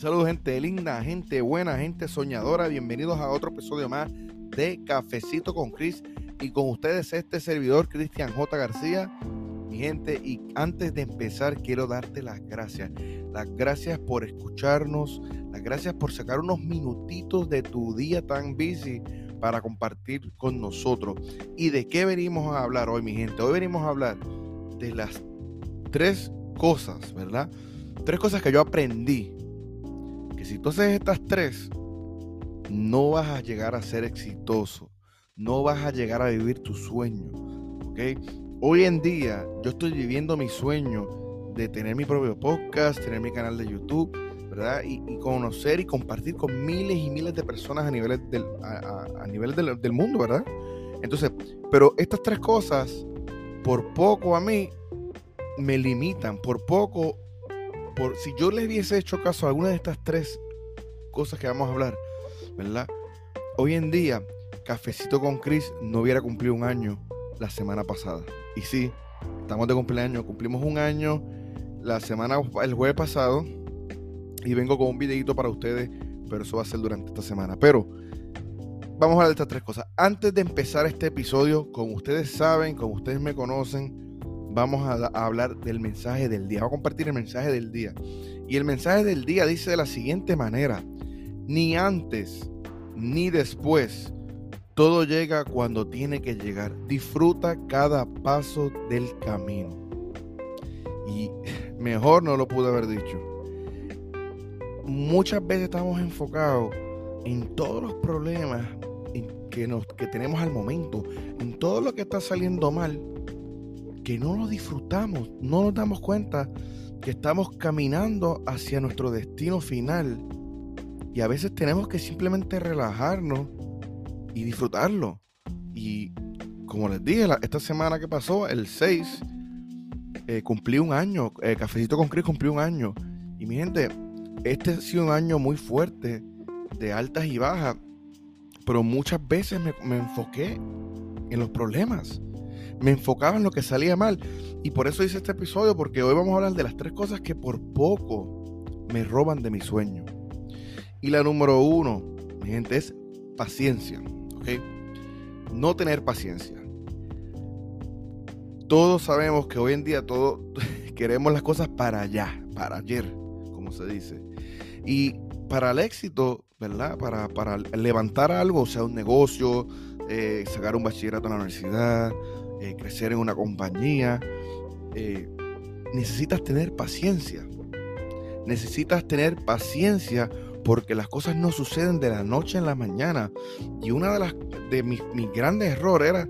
Saludos gente linda, gente buena, gente soñadora. Bienvenidos a otro episodio más de Cafecito con Chris y con ustedes este servidor Cristian J. García. Mi gente, y antes de empezar quiero darte las gracias. Las gracias por escucharnos, las gracias por sacar unos minutitos de tu día tan busy para compartir con nosotros. ¿Y de qué venimos a hablar hoy, mi gente? Hoy venimos a hablar de las tres cosas, ¿verdad? Tres cosas que yo aprendí si tú haces estas tres, no vas a llegar a ser exitoso, no vas a llegar a vivir tu sueño. Hoy en día yo estoy viviendo mi sueño de tener mi propio podcast, tener mi canal de YouTube, ¿verdad? Y, conocer y compartir con miles y miles de personas a niveles, del, a, del, del mundo, ¿verdad? Entonces, pero estas tres cosas, por poco a mí, me limitan, por poco si yo le hubiese hecho caso a alguna de estas tres cosas que vamos a hablar, ¿verdad? Hoy en día, Cafecito con Chris no hubiera cumplido un año la semana pasada. Y sí, estamos de cumpleaños, cumplimos un año la semana, el jueves pasado, y vengo con un videito para ustedes, pero eso va a ser durante esta semana. Pero vamos a hablar de estas tres cosas. Antes de empezar este episodio, como ustedes saben, como ustedes me conocen, vamos a, hablar del mensaje del día. Vamos a compartir el mensaje del día. Y el mensaje del día dice de la siguiente manera. Ni antes ni después. Todo llega cuando tiene que llegar. Disfruta cada paso del camino. Y mejor no lo pude haber dicho. Muchas veces estamos enfocados en todos los problemas que, nos, que tenemos al momento, en todo lo que está saliendo mal que no lo disfrutamos, no nos damos cuenta que estamos caminando hacia nuestro destino final y a veces tenemos que simplemente relajarnos y disfrutarlo. Y como les dije, esta semana que pasó, el 6, eh, cumplí un año, eh, Cafecito con Chris cumplió un año. Y mi gente, este ha sido un año muy fuerte, de altas y bajas, pero muchas veces me, me enfoqué en los problemas me enfocaba en lo que salía mal. Y por eso hice este episodio, porque hoy vamos a hablar de las tres cosas que por poco me roban de mi sueño. Y la número uno, mi gente, es paciencia. ¿Ok? No tener paciencia. Todos sabemos que hoy en día todos queremos las cosas para allá, para ayer, como se dice. Y para el éxito, ¿verdad? Para, para levantar algo, o sea, un negocio, eh, sacar un bachillerato en la universidad, eh, crecer en una compañía, eh, necesitas tener paciencia. Necesitas tener paciencia porque las cosas no suceden de la noche en la mañana. Y una de las de mis, grandes errores era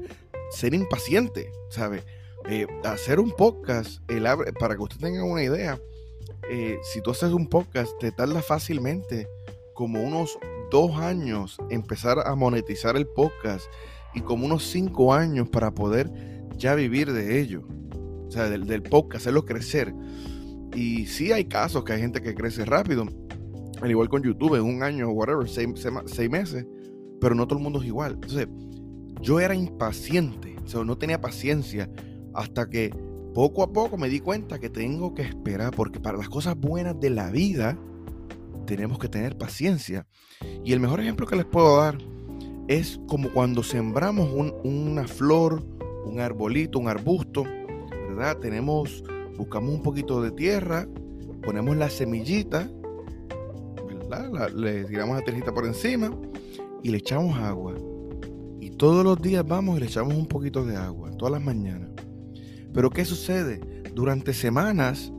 ser impaciente, ¿sabe? Eh, hacer un podcast, el, para que usted tenga una idea, si tú haces un podcast, te tarda fácilmente como unos dos años empezar a monetizar el podcast y como unos cinco años para poder ya vivir de ello. O sea, del, del podcast, hacerlo crecer. Y sí hay casos que hay gente que crece rápido. Al igual con YouTube, en un año, whatever, seis, seis meses. Pero no todo el mundo es igual. Entonces, yo era impaciente. O sea, no tenía paciencia. Hasta que poco a poco me di cuenta que tengo que esperar. Porque para las cosas buenas de la vida, tenemos que tener paciencia. Y el mejor ejemplo que les puedo dar es como cuando sembramos una flor, un arbolito, un arbusto, ¿verdad? Tenemos, buscamos un poquito de tierra, ponemos la semillita, ¿verdad? le tiramos la tierrita por encima y le echamos agua. Y todos los días vamos y le echamos un poquito de agua, todas las mañanas. Pero ¿qué sucede? Durante semanas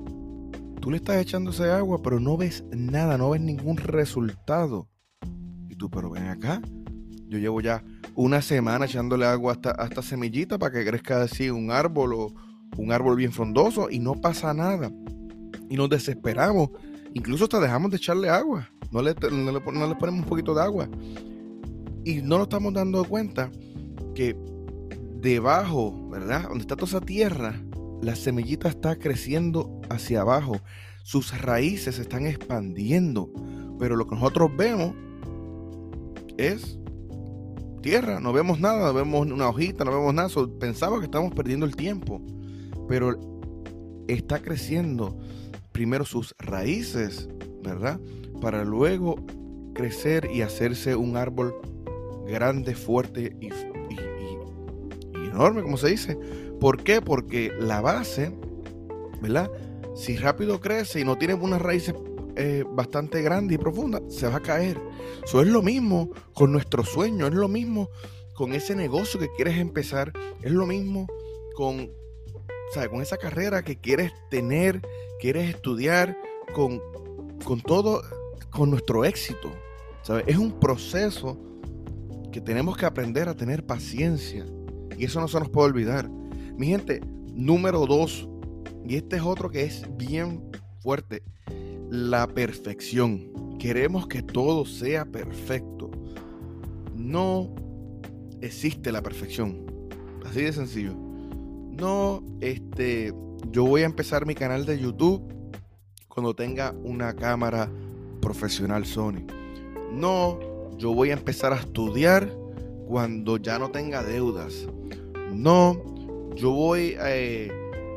tú le estás echando ese agua, pero no ves nada, no ves ningún resultado. Y tú, pero ven acá, yo llevo ya una semana echándole agua a esta, semillita para que crezca así un árbol o un árbol bien frondoso y no pasa nada. Y nos desesperamos. Incluso hasta dejamos de echarle agua. No le, no le, ponemos un poquito de agua. Y no nos estamos dando cuenta que debajo, ¿verdad? Donde está toda esa tierra, la semillita está creciendo hacia abajo. Sus raíces se están expandiendo. Pero lo que nosotros vemos es tierra, no vemos nada, no vemos una hojita, no vemos nada. pensaba que estamos perdiendo el tiempo, pero está creciendo primero sus raíces, ¿verdad? para luego crecer y hacerse un árbol grande, fuerte y, enorme, como se dice. ¿Por qué? Porque la base, ¿verdad? Si rápido crece y no tiene unas raíces eh, bastante grandes y profundas, se va a caer. Eso es lo mismo con nuestro sueño, es lo mismo con ese negocio que quieres empezar, es lo mismo con, con esa carrera que quieres tener, quieres estudiar, con, con todo, con nuestro éxito. ¿sabes? Es un proceso que tenemos que aprender a tener paciencia. Y eso no se nos puede olvidar. Mi gente, número dos, y este es otro que es bien fuerte, la perfección. Queremos que todo sea perfecto. No existe la perfección. Así de sencillo. No, este, yo voy a empezar mi canal de YouTube cuando tenga una cámara profesional Sony. No, yo voy a empezar a estudiar cuando ya no tenga deudas. No, yo voy eh,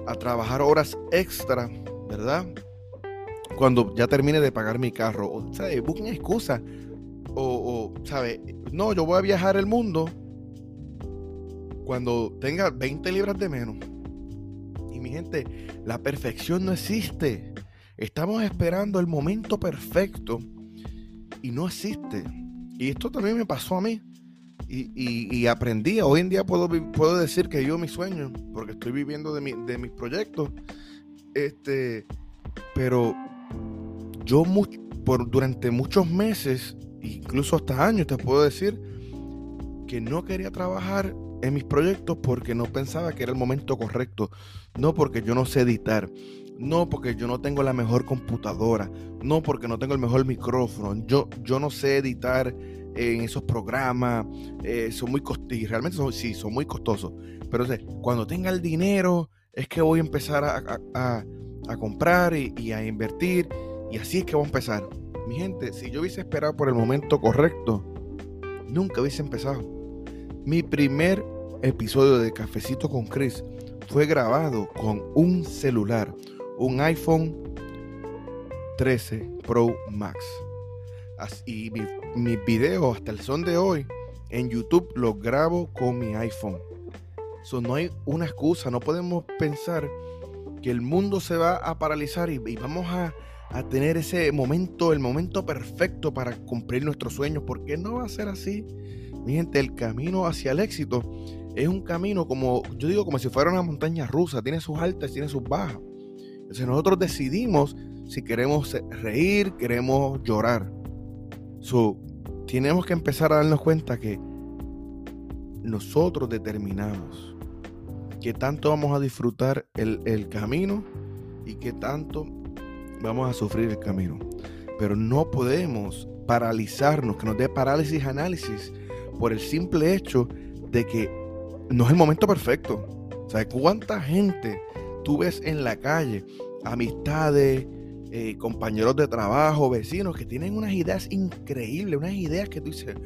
a trabajar horas extra, ¿verdad? Cuando ya termine de pagar mi carro. O, ¿sabes? Busquen excusa. O, o. No, yo voy a viajar el mundo cuando tenga 20 libras de menos. Y mi gente, la perfección no existe. Estamos esperando el momento perfecto y no existe. Y esto también me pasó a mí. Y, aprendí. Hoy en día puedo, puedo decir que yo mi sueño, porque estoy viviendo de, mis proyectos. Este, pero yo por, durante muchos meses, incluso hasta años, te puedo decir que no quería trabajar en mis proyectos porque no pensaba que era el momento correcto. No porque yo no sé editar. No porque yo no tengo la mejor computadora. No porque no tengo el mejor micrófono. Yo, yo no sé editar en esos programas. Eh, son muy costosos. Realmente sí, son muy costosos. Pero cuando tenga el dinero es que voy a empezar a, comprar y, a invertir. Y así es que voy a empezar. Mi gente, si yo hubiese esperado por el momento correcto, nunca hubiese empezado. Mi primer episodio de Cafecito con Chris fue grabado con un celular, un iPhone 13 Pro Max. Y mis mi videos hasta el son de hoy en YouTube los grabo con mi iPhone. So, no hay una excusa, no podemos pensar que el mundo se va a paralizar y, vamos a, a, tener ese momento, el momento perfecto para cumplir nuestros sueños, porque no va a ser así. Mi gente, el camino hacia el éxito es un camino como, yo digo, como si fuera una montaña rusa, tiene sus altas, tiene sus bajas. Entonces nosotros decidimos si queremos reír, queremos llorar. So, tenemos que empezar a darnos cuenta que nosotros determinamos que tanto vamos a disfrutar el, el camino y que tanto vamos a sufrir el camino. Pero no podemos paralizarnos, que nos dé parálisis análisis por el simple hecho de que no es el momento perfecto. ¿Sabes cuánta gente tú ves en la calle? Amistades, eh, compañeros de trabajo, vecinos que tienen unas ideas increíbles, unas ideas que tú dices,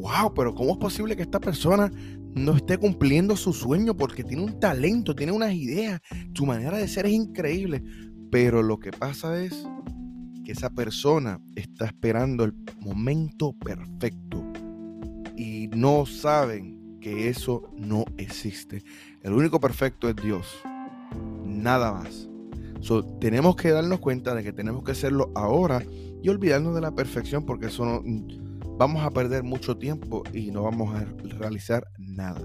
wow, pero ¿cómo es posible que esta persona no esté cumpliendo su sueño? Porque tiene un talento, tiene unas ideas, su manera de ser es increíble. Pero lo que pasa es que esa persona está esperando el momento perfecto y no saben que eso no existe. El único perfecto es Dios. Nada más. tenemos que darnos cuenta de que tenemos que hacerlo ahora y olvidarnos de la perfección porque eso no, vamos a perder mucho tiempo y no vamos a realizar nada.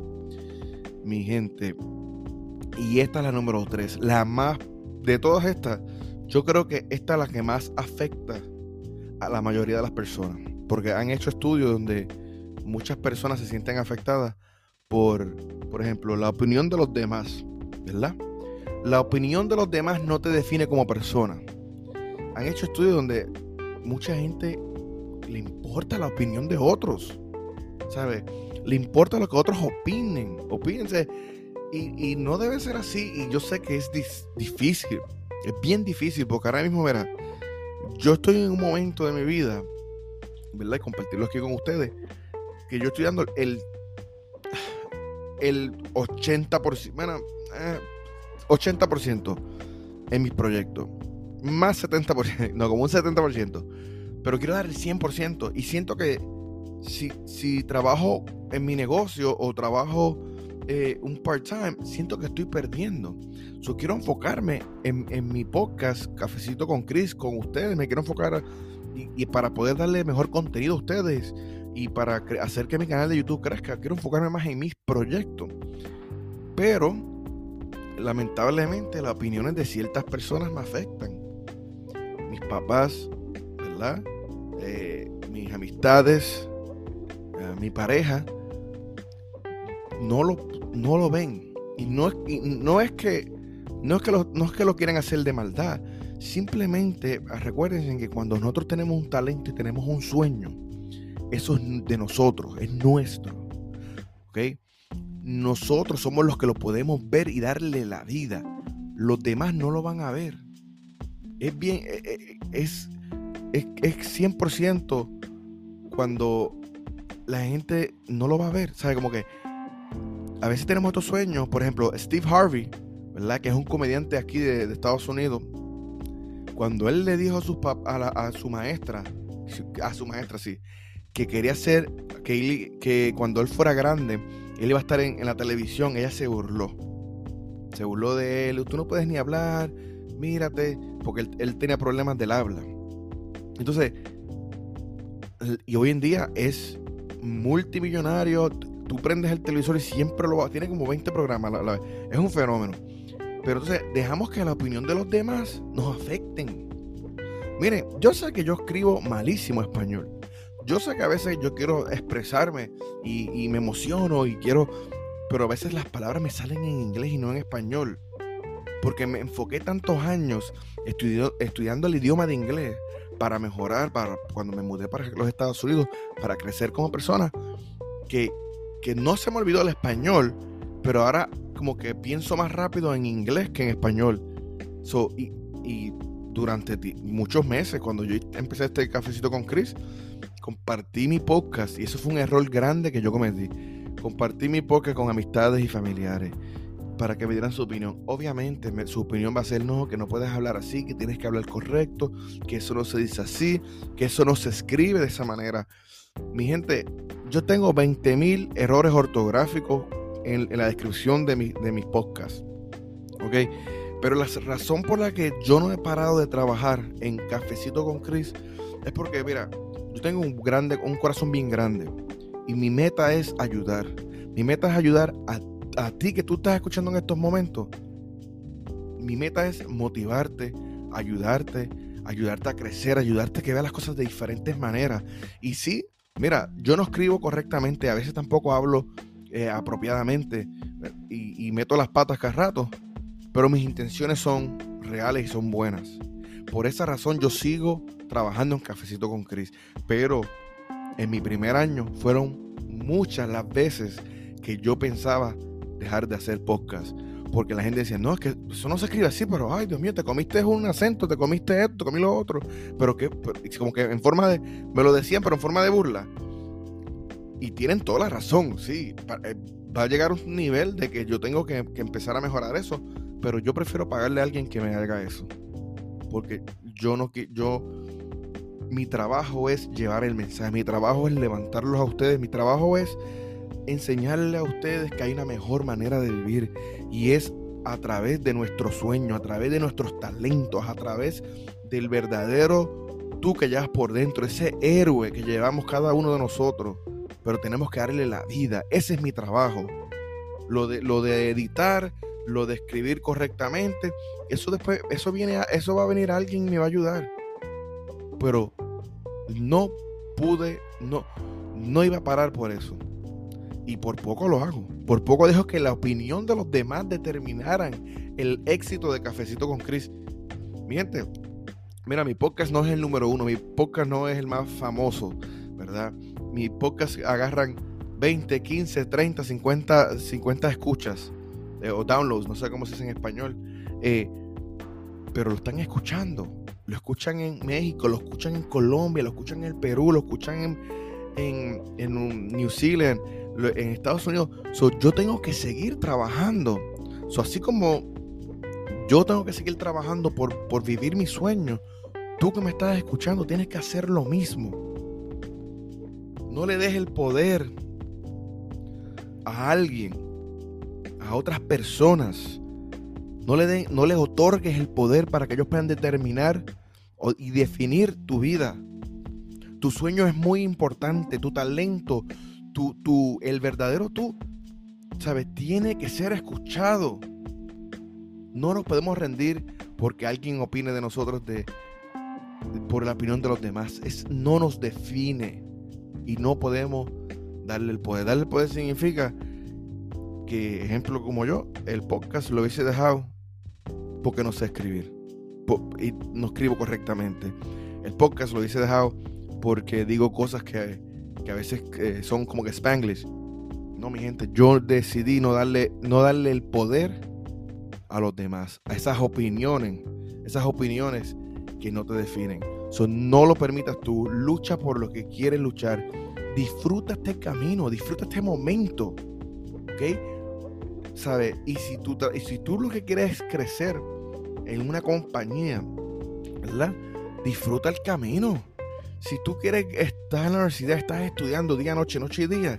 Mi gente, y esta es la número 3, la más de todas estas, yo creo que esta es la que más afecta a la mayoría de las personas, porque han hecho estudios donde muchas personas se sienten afectadas por, por ejemplo, la opinión de los demás, ¿verdad? La opinión de los demás no te define como persona. Han hecho estudios donde mucha gente le importa la opinión de otros, ¿sabes? Le importa lo que otros opinen, opínense. Y, y no debe ser así. Y yo sé que es difícil, es bien difícil, porque ahora mismo, verá, yo estoy en un momento de mi vida, ¿verdad? Y compartirlo aquí con ustedes, que yo estoy dando el el 80%, bueno, 80% eh, en mis proyectos. Más 70%, no, como un 70%. Pero quiero dar el 100%. Y siento que si, si trabajo en mi negocio o trabajo eh, un part-time, siento que estoy perdiendo. So, quiero enfocarme en, en, mi podcast, Cafecito con Chris, con ustedes. Me quiero enfocar y, y, para poder darle mejor contenido a ustedes y para hacer que mi canal de YouTube crezca, quiero enfocarme más en mis proyectos. Pero, lamentablemente, las opiniones de ciertas personas me afectan. Mis papás, ¿verdad? Eh, mis amistades, eh, mi pareja, no lo, no lo ven. Y no, no es que no es que, lo, no es que lo quieran hacer de maldad. Simplemente recuerden que cuando nosotros tenemos un talento y tenemos un sueño, eso es de nosotros, es nuestro. Nosotros somos los que lo podemos ver y darle la vida. Los demás no lo van a ver. Es bien, e, e, es, es, es 100% cuando la gente no lo va a ver. ¿Sabe? Como que a veces tenemos estos sueños, por ejemplo, Steve Harvey, ¿verdad? Que es un comediante aquí de, Estados Unidos. Cuando él le dijo a su, a, su maestra, a su maestra, sí, que quería ser, que, que cuando él fuera grande, él iba a estar en, la televisión, ella se burló. Se burló de él, tú no puedes ni hablar, mírate, porque él, él tenía problemas del habla. Entonces, y hoy en día es multimillonario, tú prendes el televisor y siempre lo va, tiene como 20 programas, es un fenómeno. Pero entonces dejamos que la opinión de los demás nos afecten. Miren, yo sé que yo escribo malísimo español. Yo sé que a veces yo quiero expresarme y, me emociono y quiero, pero a veces las palabras me salen en inglés y no en español. Porque me enfoqué tantos años estudiando el idioma de inglés para mejorar, para cuando me mudé para los Estados Unidos, para crecer como persona, que que no se me olvidó el español, pero ahora como que pienso más rápido en inglés que en español. So, y, y durante muchos meses, cuando yo empecé este cafecito con Chris, compartí mi podcast y eso fue un error grande que yo cometí. Compartí mi podcast con amistades y familiares para que me dieran su opinión. Obviamente su opinión va a ser no, que no puedes hablar así, que tienes que hablar correcto, que eso no se dice así, que eso no se escribe de esa manera. Mi gente, yo tengo 20.000 errores ortográficos en, la descripción de, de mis podcasts. ¿Ok? Pero la razón por la que yo no he parado de trabajar en Cafecito con Chris es porque, mira, yo tengo un, grande, un corazón bien grande. Y mi meta es ayudar. Mi meta es ayudar a, a ti que tú estás escuchando en estos momentos. Mi meta es motivarte, ayudarte, ayudarte a crecer, ayudarte a que veas las cosas de diferentes maneras. Y sí, Mira, yo no escribo correctamente, a veces tampoco hablo eh, apropiadamente eh, y, meto las patas cada rato, pero mis intenciones son reales y son buenas. Por esa razón yo sigo trabajando en Cafecito con Chris, pero en mi primer año fueron muchas las veces que yo pensaba dejar de hacer podcast porque la gente decía, no, es que eso no se escribe así, pero ay, Dios mío, te comiste un acento, te comiste esto, te comí lo otro, pero que, como que en forma de, me lo decían, pero en forma de burla. Y tienen toda la razón, sí, eh, va a llegar un nivel de que yo tengo que, empezar a mejorar eso, pero yo prefiero pagarle a alguien que me haga eso. Porque yo no, yo, mi trabajo es llevar el mensaje, mi trabajo es levantarlos a ustedes, mi trabajo es enseñarle a ustedes que hay una mejor manera de vivir y es a través de nuestro sueño, a través de nuestros talentos, a través del verdadero tú que llevas por dentro, ese héroe que llevamos cada uno de nosotros, pero tenemos que darle la vida. Ese es mi trabajo. Lo de, lo de editar, lo de escribir correctamente, eso después, eso viene, a, eso va a venir alguien y me va a ayudar. Pero no pude, no, no iba a parar por eso. Y por poco lo hago. Por poco dejo que la opinión de los demás determinaran el éxito de Cafecito con Chris. Mi gente, mira, mi podcast no es el número uno, mi podcast no es el más famoso, ¿verdad? Mi podcast agarran 20, 15, 30, 50, 50 escuchas eh, o downloads, no sé cómo se dice en español. Eh, pero lo están escuchando. Lo escuchan en México, lo escuchan en Colombia, lo escuchan en el Perú, lo escuchan en, en, en New Zealand en Estados Unidos. yo tengo que seguir trabajando. So, así como yo tengo que seguir trabajando por, por vivir mi sueño, Tú que me estás escuchando tienes que hacer lo mismo. No le des el poder a alguien, a otras personas. No, le no les otorgues el poder para que ellos puedan determinar y definir tu vida. Tu sueño es muy importante, tu talento, tu, tu, el verdadero tú, ¿sabes? Tiene que ser escuchado. No nos podemos rendir porque alguien opine de nosotros de, por la opinión de los demás. Es, no nos define y no podemos darle el poder. Darle el poder significa que, ejemplo como yo, el podcast lo hubiese dejado porque no sé escribir y no escribo correctamente. El podcast lo hubiese dejado porque digo cosas que, a veces eh, son como que spanglish. No, mi gente, yo decidí no darle, no darle el poder a los demás, a esas opiniones, esas opiniones que no te definen. So, no lo permitas tú, lucha por lo que quieres luchar. Disfruta este camino, disfruta este momento. ¿Ok? ¿Sabes? Y si tú, y si tú lo que quieres es crecer en una compañía, ¿verdad? Disfruta el camino. Si tú quieres estar en la universidad, estás estudiando día, noche, noche y día,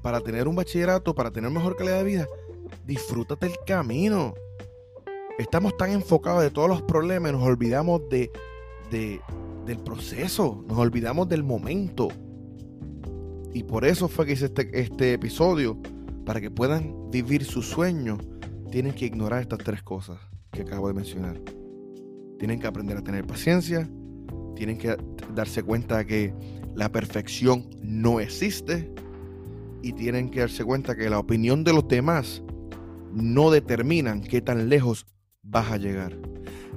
para tener un bachillerato, para tener mejor calidad de vida, disfrútate el camino. Estamos tan enfocados de todos los problemas, nos olvidamos de, del proceso, nos olvidamos del momento. Y por eso fue que hice este, este episodio, para que puedan vivir su sueño, tienen que ignorar estas tres cosas que acabo de mencionar. Tienen que aprender a tener paciencia, tienen que darse cuenta que la perfección no existe y tienen que darse cuenta que la opinión de los demás no determinan qué tan lejos vas a llegar.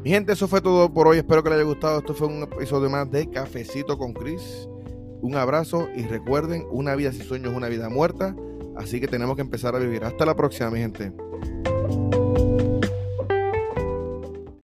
Mi gente, eso fue todo por hoy. Espero que les haya gustado. Esto fue un episodio más de Cafecito con Chris. Un abrazo y recuerden, una vida sin sueños es una vida muerta. Así que tenemos que empezar a vivir. Hasta la próxima, mi gente.